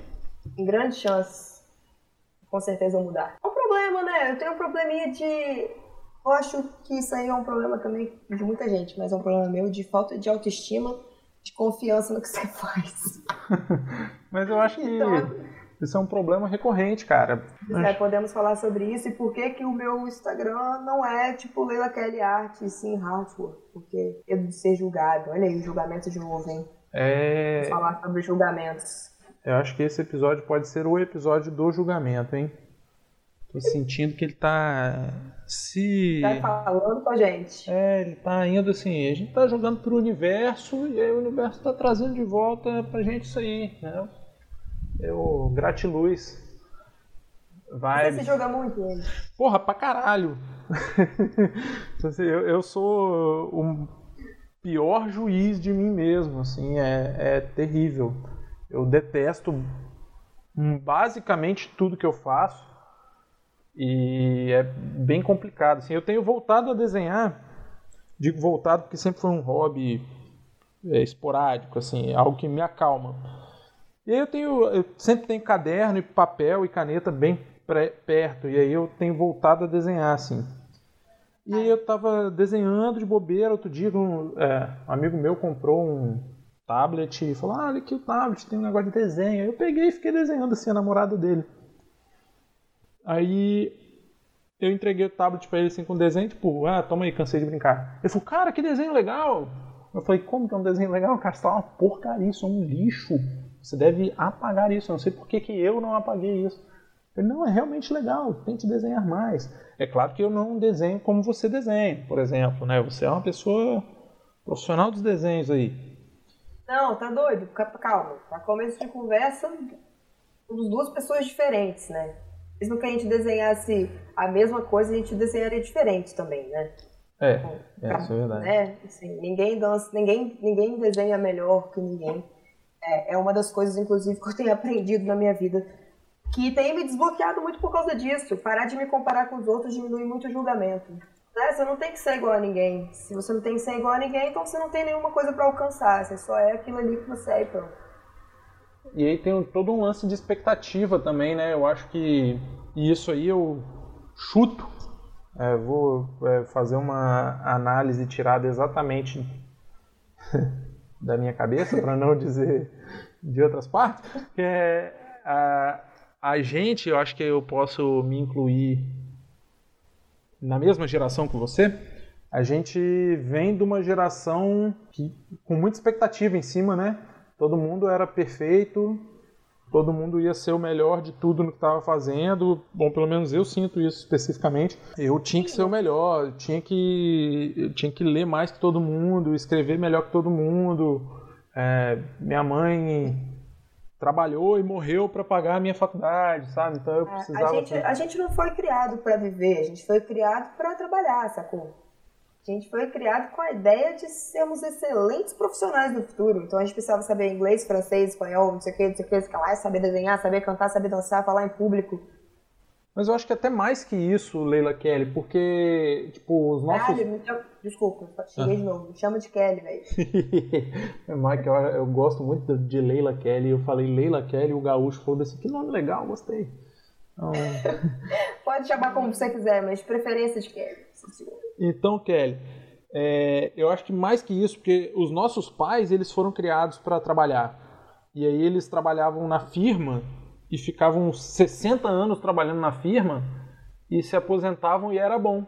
Em grande chance, com certeza eu mudar. É um problema, né? Eu tenho um probleminha de. Eu acho que isso aí é um problema também de muita gente, mas é um problema meu de falta de autoestima, de confiança no que você *laughs* faz. mas eu acho que. Então, isso é um problema recorrente, cara. É, podemos falar sobre isso e por que que o meu Instagram não é tipo Leila Kelly Art, e sim Hartford, porque eu de ser julgado. Olha aí, o julgamento de novo, hein? É... Vou falar sobre julgamentos. Eu acho que esse episódio pode ser o episódio do julgamento, hein? Tô sentindo que ele tá se. Tá falando com a gente. É, ele tá indo assim. A gente tá jogando pro universo e aí o universo tá trazendo de volta pra gente isso aí, né? Eu, gratiluz. Vai. Você se joga muito ele. Porra, pra caralho. *laughs* Assim, eu, eu sou o pior juiz de mim mesmo, assim, é, é terrível. Eu detesto basicamente tudo que eu faço e é bem complicado. Assim, eu tenho voltado a desenhar, digo voltado porque sempre foi um hobby é, esporádico, assim, algo que me acalma. E aí eu tenho, eu sempre tenho caderno e papel e caneta bem perto, e aí eu tenho voltado a desenhar, assim. E aí eu estava desenhando de bobeira, outro dia um, é, um amigo meu comprou um tablet e falou, ah, olha aqui o tablet, tem um negócio de desenho. Eu peguei e fiquei desenhando assim a namorada dele. Aí eu entreguei o tablet para ele assim com desenho, tipo, ah, toma aí, cansei de brincar. Ele falou, cara, que desenho legal! Eu falei, como que é um desenho legal? Cara, isso tá uma porcaria, isso é um lixo. Você deve apagar isso. Eu não sei por que, que eu não apaguei isso. Ele, não, é realmente legal, tente desenhar mais. É claro que eu não desenho como você desenha, por exemplo, né? Você é uma pessoa profissional dos desenhos aí. Não, tá doido, calma. Para começo de conversa, somos duas pessoas diferentes, né? Mesmo que a gente desenhasse a mesma coisa, a gente desenharia diferente também, né? É, é isso é verdade. Né? Assim, ninguém, dança, ninguém, ninguém desenha melhor que ninguém. É, é uma das coisas, inclusive, que eu tenho aprendido na minha vida, que tem me desbloqueado muito por causa disso. Parar de me comparar com os outros diminui muito o julgamento. Né? Você não tem que ser igual a ninguém. Se você não tem que ser igual a ninguém, então você não tem nenhuma coisa para alcançar. Você só é aquilo ali que você é e pronto. E aí tem todo um lance de expectativa também, né? Eu acho que isso aí eu chuto. É, vou é, fazer uma análise tirada exatamente da minha cabeça, para não dizer de outras partes, que é a, a gente, eu acho que eu posso me incluir na mesma geração que você. A gente vem de uma geração que, com muita expectativa em cima, né? Todo mundo era perfeito, todo mundo ia ser o melhor de tudo no que estava fazendo. Bom, pelo menos eu sinto isso especificamente. Eu tinha que ser o melhor, tinha que, tinha que ler mais que todo mundo, escrever melhor que todo mundo. É, minha mãe trabalhou e morreu para pagar a minha faculdade, sabe? Então eu precisava. A gente, a gente não foi criado para viver, a gente foi criado para trabalhar, sacou? A gente foi criado com a ideia de sermos excelentes profissionais no futuro. Então a gente precisava saber inglês, francês, espanhol, não sei o que, não sei o que, não sei o que lá, saber desenhar, saber cantar, saber dançar, falar em público. Mas eu acho que até mais que isso, Leila Kelly, porque, tipo, os nossos... Ah, desculpa, cheguei ah. de novo. Me chama de Kelly, velho. *laughs* Mike, eu, eu gosto muito de Leila Kelly. Eu falei Leila Kelly, o gaúcho falou assim, que nome legal, gostei. Então... *laughs* Pode chamar como você quiser, mas preferência de Kelly. Então, Kelly, é, eu acho que mais que isso, porque os nossos pais eles foram criados para trabalhar. E aí eles trabalhavam na firma e ficavam 60 anos trabalhando na firma e se aposentavam e era bom.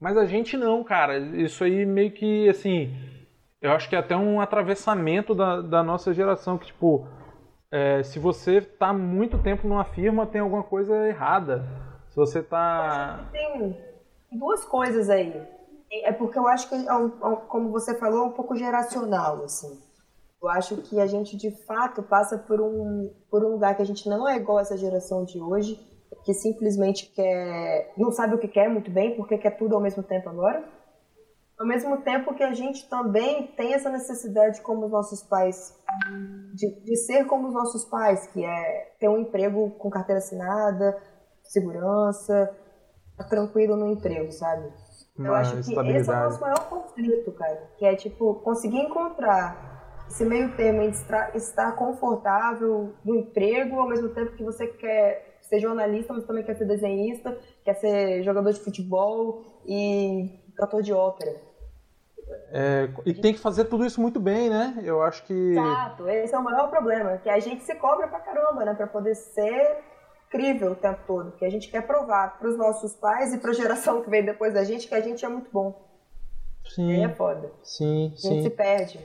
Mas a gente não, cara. Isso aí meio que, assim, eu acho que é até um atravessamento da, da nossa geração, que, tipo, é, se você tá muito tempo numa firma, tem alguma coisa errada. Se você tá... Tem duas coisas aí. É porque eu acho que, é é como você falou, é um pouco geracional, assim. Eu acho que a gente, de fato, passa por um, por um lugar que a gente não é igual a essa geração de hoje, que simplesmente quer, não sabe o que quer muito bem, porque quer tudo ao mesmo tempo agora. Ao mesmo tempo que a gente também tem essa necessidade, como os nossos pais, de, de ser como os nossos pais, que é ter um emprego com carteira assinada, segurança, tá tranquilo no emprego, sabe? Eu acho que esse é o nosso maior conflito, cara. Que é, tipo, conseguir encontrar esse meio termo em estar confortável no emprego, ao mesmo tempo que você quer ser jornalista, mas também quer ser desenhista, quer ser jogador de futebol e cantor de ópera. É, e tem que fazer tudo isso muito bem, né? Eu acho que. Exato, esse é o maior problema, que a gente se cobra pra caramba, né? Pra poder ser incrível o tempo todo, que a gente quer provar para os nossos pais e para a geração que vem depois da gente que a gente é muito bom. Sim. Aí é foda. Sim, sim. A gente se perde.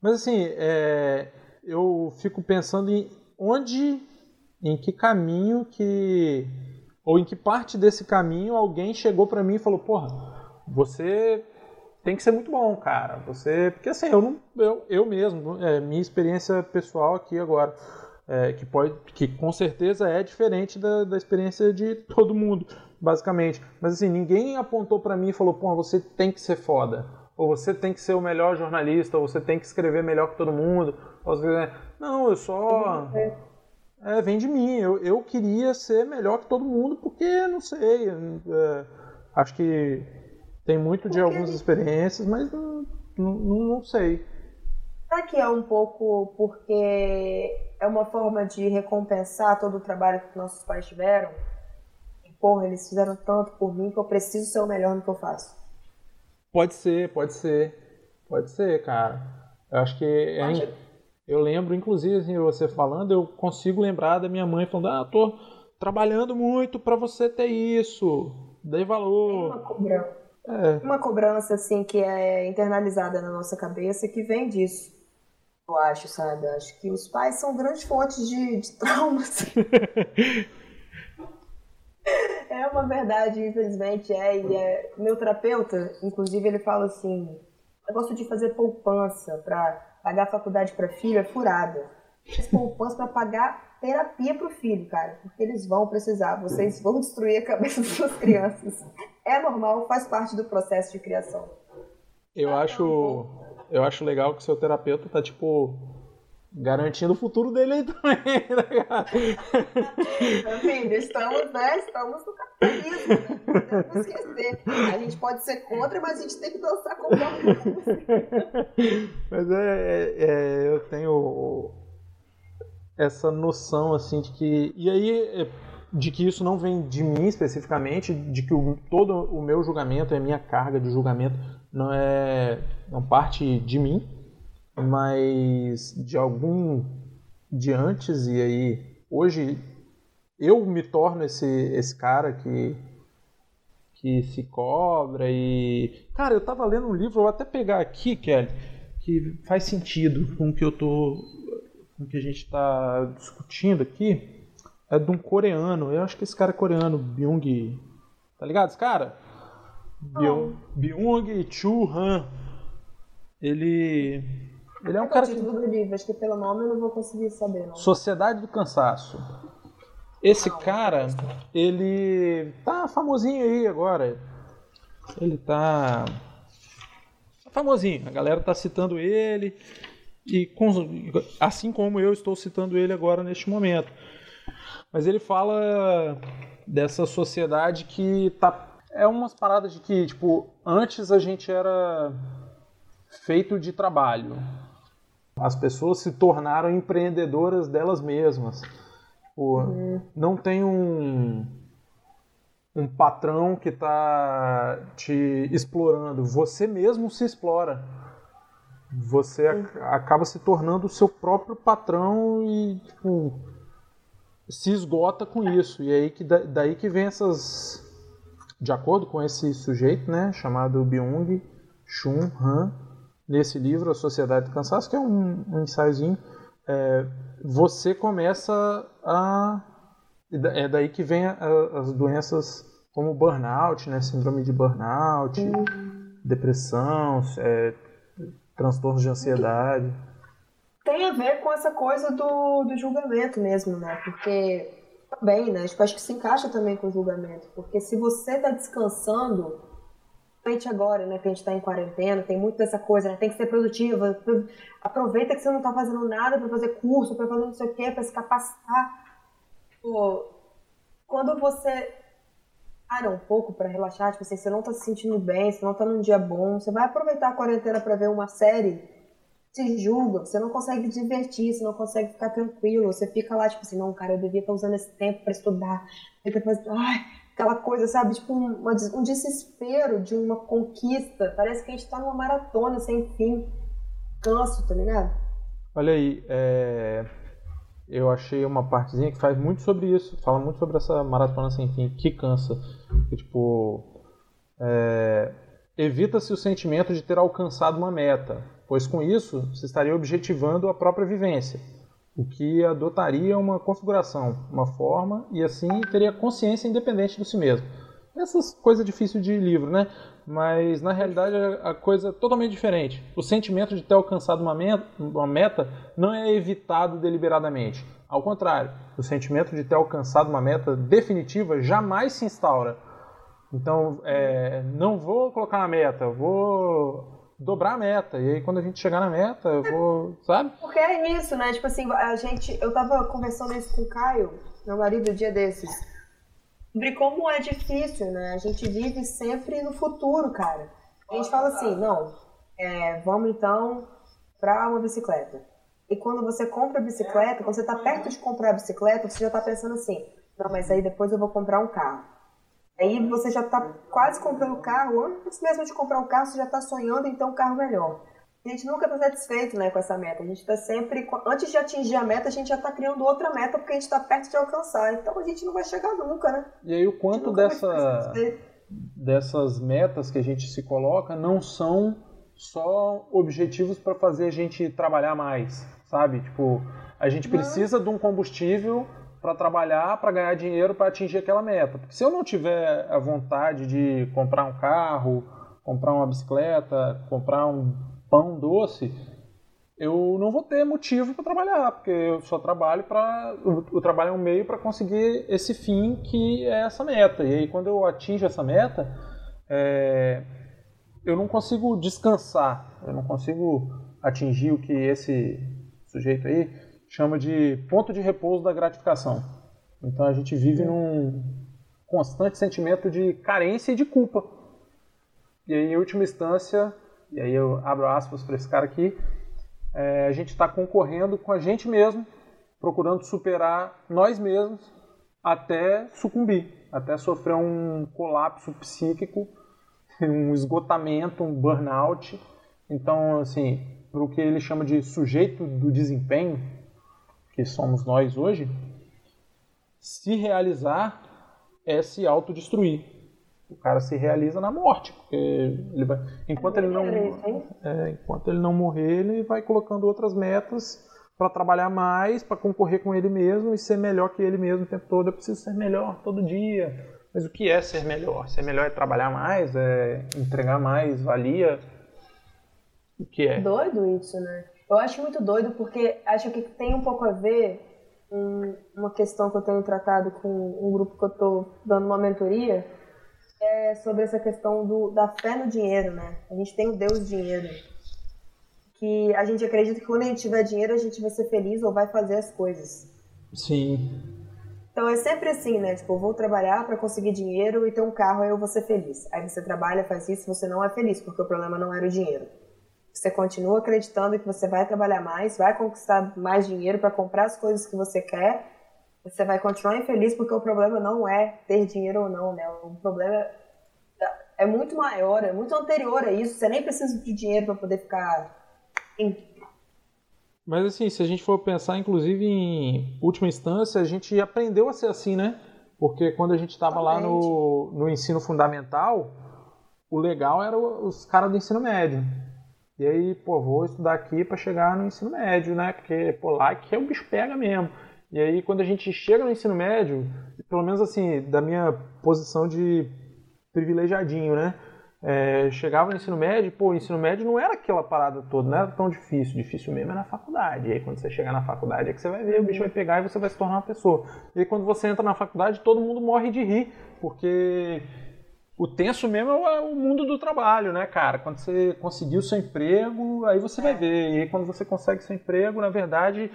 Mas assim, é, eu fico pensando em onde, em que caminho que ou em que parte desse caminho alguém chegou para mim e falou, porra, você tem que ser muito bom, cara. Você, porque assim, eu não, eu, eu mesmo, é, minha experiência pessoal aqui agora é, que, pode, que com certeza é diferente da, da experiência de todo mundo, basicamente. Mas assim, ninguém apontou para mim e falou, pô, você tem que ser foda. Ou você tem que ser o melhor jornalista, ou você tem que escrever melhor que todo mundo. Você... Não, eu só. É, vem de mim. Eu, eu queria ser melhor que todo mundo porque, não sei. É, acho que tem muito de algumas experiências, mas não, não, não sei. Será que é um pouco porque é uma forma de recompensar todo o trabalho que nossos pais tiveram? E, porra, eles fizeram tanto por mim que eu preciso ser o melhor no que eu faço. Pode ser, pode ser. Pode ser, cara. Eu acho que. É, eu lembro, inclusive, assim, você falando, eu consigo lembrar da minha mãe falando: ah, tô trabalhando muito para você ter isso. Dei valor. Tem uma cobrança. É. Uma cobrança, assim, que é internalizada na nossa cabeça que vem disso eu acho, sabe? Acho que os pais são grandes fontes de, de traumas. *laughs* é uma verdade, infelizmente, é. E é, meu terapeuta, inclusive, ele fala assim: eu gosto de fazer poupança para pagar a faculdade para filho, é furada. Fiz poupança para pagar terapia para o filho, cara, porque eles vão precisar, vocês vão destruir a cabeça das suas crianças. É normal, faz parte do processo de criação. Eu acho eu acho legal que o seu terapeuta tá, tipo, garantindo o futuro dele aí também, *laughs* tá ligado? Enfim, estamos, né? Estamos no capitalismo, né? Não podemos esquecer. A gente pode ser contra, mas a gente tem que dançar com o Mas é, é, é, eu tenho essa noção, assim, de que... E aí... É, de que isso não vem de mim especificamente, de que o, todo o meu julgamento e a minha carga de julgamento não é, não parte de mim, mas de algum de antes e aí hoje eu me torno esse, esse cara que que se cobra e cara eu tava lendo um livro vou até pegar aqui Kelly que faz sentido com o que eu tô com o que a gente está discutindo aqui é de um coreano eu acho que esse cara é coreano Byung tá ligado esse cara Byung, Byung Chul Han. Ele. Ele é um cara. Que... do livro, acho que pelo nome eu não vou conseguir saber. Não. Sociedade do Cansaço. Esse cara, ele tá famosinho aí agora. Ele tá. tá famosinho. A galera tá citando ele. E assim como eu estou citando ele agora neste momento. Mas ele fala dessa sociedade que tá é umas paradas de que, tipo, antes a gente era feito de trabalho. As pessoas se tornaram empreendedoras delas mesmas. Tipo, uhum. Não tem um, um patrão que está te explorando. Você mesmo se explora. Você uhum. acaba se tornando o seu próprio patrão e tipo, se esgota com isso. E aí que daí que vem essas de acordo com esse sujeito, né, chamado Byung Chun Han, nesse livro A Sociedade do Cansaço, que é um, um ensaiozinho, é, você começa a é daí que vem a, as doenças como burnout, né, síndrome de burnout, depressão, é, transtornos de ansiedade. Tem a ver com essa coisa do, do julgamento mesmo, né? Porque também, né? Tipo, acho que se encaixa também com o julgamento. Porque se você está descansando, principalmente agora, né? Que a gente está em quarentena, tem muito dessa coisa, né? Tem que ser produtiva. Aproveita que você não está fazendo nada para fazer curso, para fazer não sei o quê, para se capacitar. Pô, quando você para um pouco para relaxar, tipo assim, você não está se sentindo bem, você não está num dia bom, você vai aproveitar a quarentena para ver uma série se julga, você não consegue divertir, você não consegue ficar tranquilo, você fica lá, tipo assim, não, cara, eu devia estar usando esse tempo para estudar, depois, ai, aquela coisa, sabe, tipo um, um desespero de uma conquista, parece que a gente tá numa maratona sem fim, canso, tá ligado? Olha aí, é... eu achei uma partezinha que faz muito sobre isso, fala muito sobre essa maratona sem fim, que cansa, que tipo, é... evita-se o sentimento de ter alcançado uma meta, pois com isso você estaria objetivando a própria vivência, o que adotaria uma configuração, uma forma e assim teria consciência independente de si mesmo. Essas coisas difíceis de livro, né? Mas na realidade a coisa é totalmente diferente. O sentimento de ter alcançado uma meta, uma meta não é evitado deliberadamente. Ao contrário, o sentimento de ter alcançado uma meta definitiva jamais se instaura. Então, é, não vou colocar uma meta, vou dobrar a meta. E aí quando a gente chegar na meta, eu vou, sabe? Porque é isso, né? Tipo assim, a gente. Eu tava conversando isso com o Caio, meu marido, um dia desses. Sobre como é difícil, né? A gente vive sempre no futuro, cara. A gente fala assim, não, é, vamos então para uma bicicleta. E quando você compra a bicicleta, quando você está perto de comprar a bicicleta, você já está pensando assim, não, mas aí depois eu vou comprar um carro. Aí você já está quase comprando o carro, antes mesmo de comprar o carro, você já está sonhando em ter um carro melhor. A gente nunca está satisfeito né, com essa meta. A gente está sempre, antes de atingir a meta, a gente já está criando outra meta porque a gente está perto de alcançar. Então a gente não vai chegar nunca, né? E aí o quanto dessa, dessas metas que a gente se coloca não são só objetivos para fazer a gente trabalhar mais, sabe? Tipo, a gente precisa não. de um combustível para trabalhar, para ganhar dinheiro, para atingir aquela meta. Porque se eu não tiver a vontade de comprar um carro, comprar uma bicicleta, comprar um pão doce, eu não vou ter motivo para trabalhar, porque eu só trabalho para o, trabalho é um meio para conseguir esse fim que é essa meta. E aí quando eu atingo essa meta, é, eu não consigo descansar, eu não consigo atingir o que esse sujeito aí chama de ponto de repouso da gratificação. Então a gente vive num constante sentimento de carência e de culpa. E aí, em última instância, e aí eu abro aspas para esse cara aqui, é, a gente está concorrendo com a gente mesmo, procurando superar nós mesmos até sucumbir, até sofrer um colapso psíquico, *laughs* um esgotamento, um burnout. Então, assim, para o que ele chama de sujeito do desempenho, que somos nós hoje, se realizar é se autodestruir. O cara se realiza na morte, porque ele vai, enquanto ele não, é, enquanto ele não morrer, ele vai colocando outras metas para trabalhar mais, para concorrer com ele mesmo e ser melhor que ele mesmo o tempo todo. Eu preciso ser melhor todo dia. Mas o que é ser melhor? Ser melhor é trabalhar mais, é entregar mais valia. O que é? Doido isso, né? Eu acho muito doido porque acho que tem um pouco a ver com uma questão que eu tenho tratado com um grupo que eu estou dando uma mentoria, é sobre essa questão do, da fé no dinheiro, né? A gente tem o Deus dinheiro. Que a gente acredita que quando a gente tiver dinheiro a gente vai ser feliz ou vai fazer as coisas. Sim. Então é sempre assim, né? Tipo, eu vou trabalhar para conseguir dinheiro e ter um carro, aí eu vou ser feliz. Aí você trabalha, faz isso, você não é feliz, porque o problema não era o dinheiro. Você continua acreditando que você vai trabalhar mais, vai conquistar mais dinheiro para comprar as coisas que você quer. Você vai continuar infeliz porque o problema não é ter dinheiro ou não, né? O problema é muito maior, é muito anterior a isso. Você nem precisa de dinheiro para poder ficar. Mas assim, se a gente for pensar, inclusive em última instância, a gente aprendeu a ser assim, né? Porque quando a gente estava lá no, no ensino fundamental, o legal era os caras do ensino médio. E aí, pô, vou estudar aqui para chegar no ensino médio, né? Porque, pô, lá que é o bicho pega mesmo. E aí, quando a gente chega no ensino médio, pelo menos assim, da minha posição de privilegiadinho, né? É, chegava no ensino médio, pô, o ensino médio não era aquela parada toda, não era tão difícil. Difícil mesmo é na faculdade. E aí, quando você chegar na faculdade, é que você vai ver, o bicho vai pegar e você vai se tornar uma pessoa. E aí, quando você entra na faculdade, todo mundo morre de rir, porque o tenso mesmo é o mundo do trabalho, né, cara? Quando você conseguiu seu emprego, aí você vai ver. E aí, quando você consegue seu emprego, na verdade,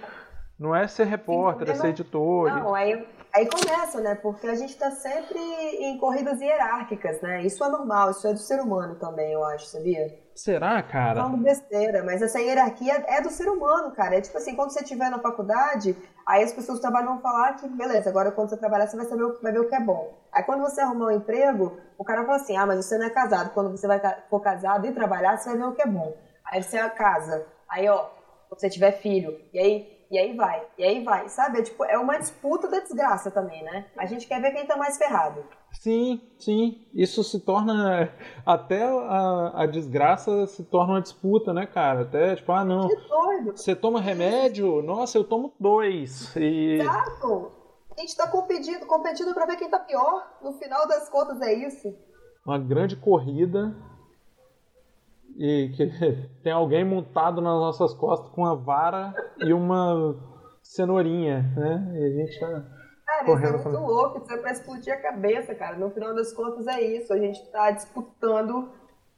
não é ser repórter, Sim, é ser editor. Não, aí, aí começa, né? Porque a gente está sempre em corridas hierárquicas, né? Isso é normal, isso é do ser humano também, eu acho, sabia? Será, cara? Falando besteira, mas essa hierarquia é do ser humano, cara. É tipo assim, quando você estiver na faculdade, aí as pessoas do trabalho vão falar que, beleza, agora quando você trabalhar, você vai saber o, vai ver o que é bom. Aí quando você arrumar um emprego, o cara fala assim, ah, mas você não é casado. Quando você vai for casado e trabalhar, você vai ver o que é bom. Aí você é casa. Aí, ó, você tiver filho, e aí e aí vai, e aí vai, sabe? É, tipo, é uma disputa da desgraça também, né? A gente quer ver quem tá mais ferrado. Sim, sim. Isso se torna. Até a, a desgraça se torna uma disputa, né, cara? Até tipo, ah, não. Que doido. Você toma remédio? Nossa, eu tomo dois. E... Exato. A gente tá competindo, competindo pra ver quem tá pior. No final das contas, é isso. Uma grande corrida e que *laughs* tem alguém montado nas nossas costas com uma vara e uma cenourinha, né? E a gente tá cara, correndo. Isso é muito louco, isso é pra explodir a cabeça, cara. No final das contas é isso. A gente tá disputando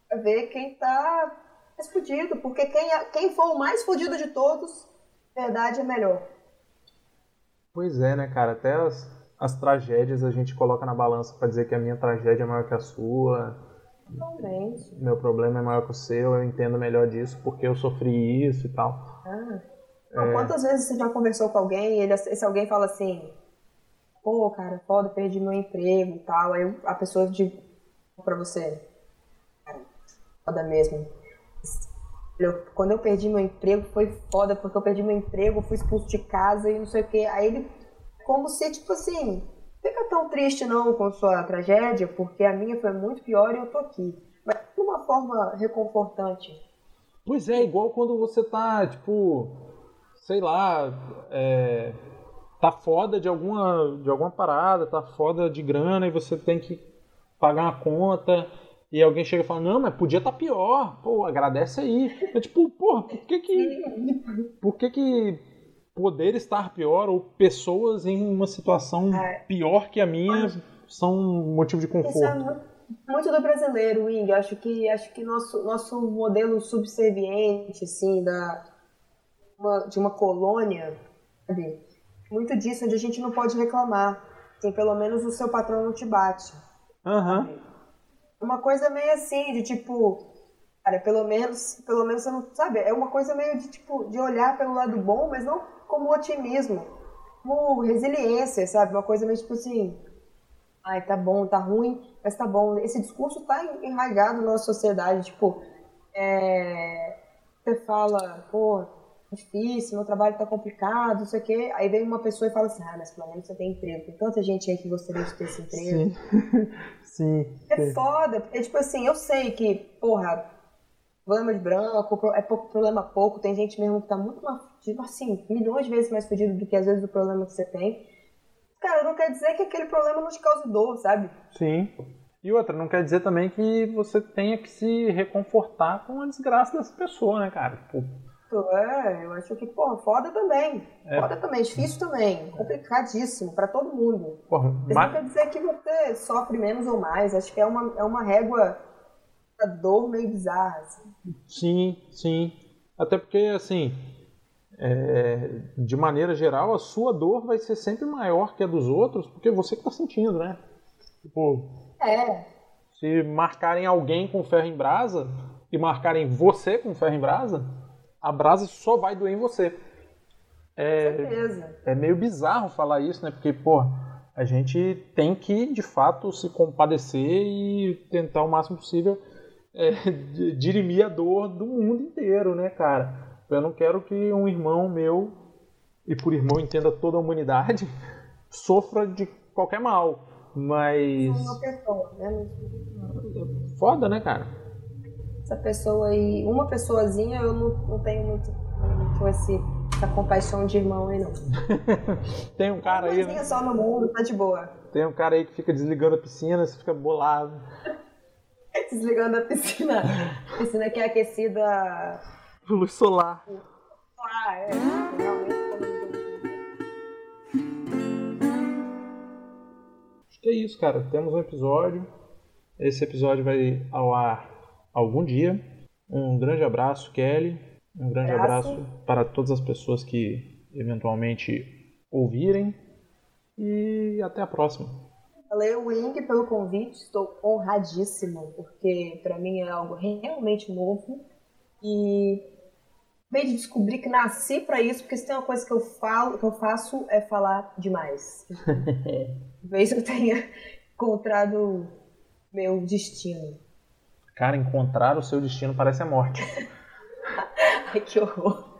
pra ver quem tá explodido, porque quem, é, quem for o mais fodido de todos, verdade é melhor. Pois é, né, cara? Até as, as tragédias a gente coloca na balança para dizer que a minha tragédia é maior que a sua Totalmente. Meu problema é maior que o seu, eu entendo melhor disso porque eu sofri isso e tal. Ah. É... Quantas vezes você já conversou com alguém e ele, esse alguém fala assim: pô, cara, foda, perdi meu emprego e tal. Aí a pessoa diz pra você: cara, foda mesmo. Quando eu perdi meu emprego foi foda, porque eu perdi meu emprego, fui expulso de casa e não sei o que. Aí ele, como se, tipo assim, fica tão triste não com sua tragédia, porque a minha foi muito pior e eu tô aqui. Mas de uma forma reconfortante. Pois é, igual quando você tá, tipo, sei lá, é, tá foda de alguma, de alguma parada, tá foda de grana e você tem que pagar uma conta e alguém chega e fala, não, mas podia estar tá pior, pô, agradece aí. É tipo, porra, por que que, por que que poder estar pior ou pessoas em uma situação é. pior que a minha são motivo de conforto. É muito, muito do brasileiro, Wing. Acho que acho que nosso nosso modelo subserviente, assim, da uma, de uma colônia, sabe? muito disso onde a gente não pode reclamar. Assim, pelo menos o seu patrão não te bate. Uhum. Uma coisa meio assim, de tipo, cara, pelo menos, pelo menos você não sabe, é uma coisa meio de tipo de olhar pelo lado bom, mas não como otimismo, como resiliência, sabe? Uma coisa meio tipo assim, ai, tá bom, tá ruim, mas tá bom. Esse discurso tá enraizado na nossa sociedade, tipo, é... você fala, pô, difícil, meu trabalho tá complicado, não sei o quê. Aí vem uma pessoa e fala assim, ah, mas pelo menos você tem emprego. Tem tanta gente aí que gostaria de ter esse emprego. Sim. *laughs* Sim. É foda, porque, tipo assim, eu sei que, porra, problema de branco, é pouco problema pouco, tem gente mesmo que tá muito mais fudido, assim, milhões de vezes mais fudido do que às vezes o problema que você tem. Cara, não quer dizer que aquele problema não te cause dor, sabe? Sim. E outra, não quer dizer também que você tenha que se reconfortar com a desgraça dessa pessoa, né, cara? Tipo... É, eu acho que, porra, foda também. É. Foda também, difícil também. Complicadíssimo para todo mundo. Porra, mas... Não quer dizer que você sofre menos ou mais. Acho que é uma, é uma régua dor meio bizarra. Assim. Sim, sim. Até porque, assim, é, de maneira geral, a sua dor vai ser sempre maior que a dos outros, porque você que está sentindo, né? Tipo, é. Se marcarem alguém com ferro em brasa e marcarem você com ferro em brasa, a brasa só vai doer em você. É, certeza. é meio bizarro falar isso, né? Porque, pô, a gente tem que, de fato, se compadecer e tentar o máximo possível é, *laughs* dirimir a dor do mundo inteiro, né, cara? Eu não quero que um irmão meu, e por irmão entenda toda a humanidade, *laughs* sofra de qualquer mal. Mas. Uma pessoa, né? Foda, né, cara? Essa pessoa aí, uma pessoazinha, eu não, não tenho muito, muito esse, essa compaixão de irmão aí, não. *laughs* Tem um cara aí. Né? só no mundo, tá de boa. Tem um cara aí que fica desligando a piscina, você fica bolado. *laughs* desligando a piscina. A piscina que é aquecida. Luz solar. Ah, é. Realmente, Acho que é isso, cara. Temos um episódio. Esse episódio vai ao ar algum dia. Um grande abraço, Kelly. Um grande abraço, abraço para todas as pessoas que eventualmente ouvirem. E até a próxima. Valeu, Wing, pelo convite. Estou honradíssima, porque para mim é algo realmente novo. E meio de descobrir que nasci para isso, porque se tem uma coisa que eu falo, que eu faço é falar demais. *laughs* Talvez eu tenha encontrado meu destino. Cara, encontrar o seu destino parece a morte. *laughs* Ai, que horror.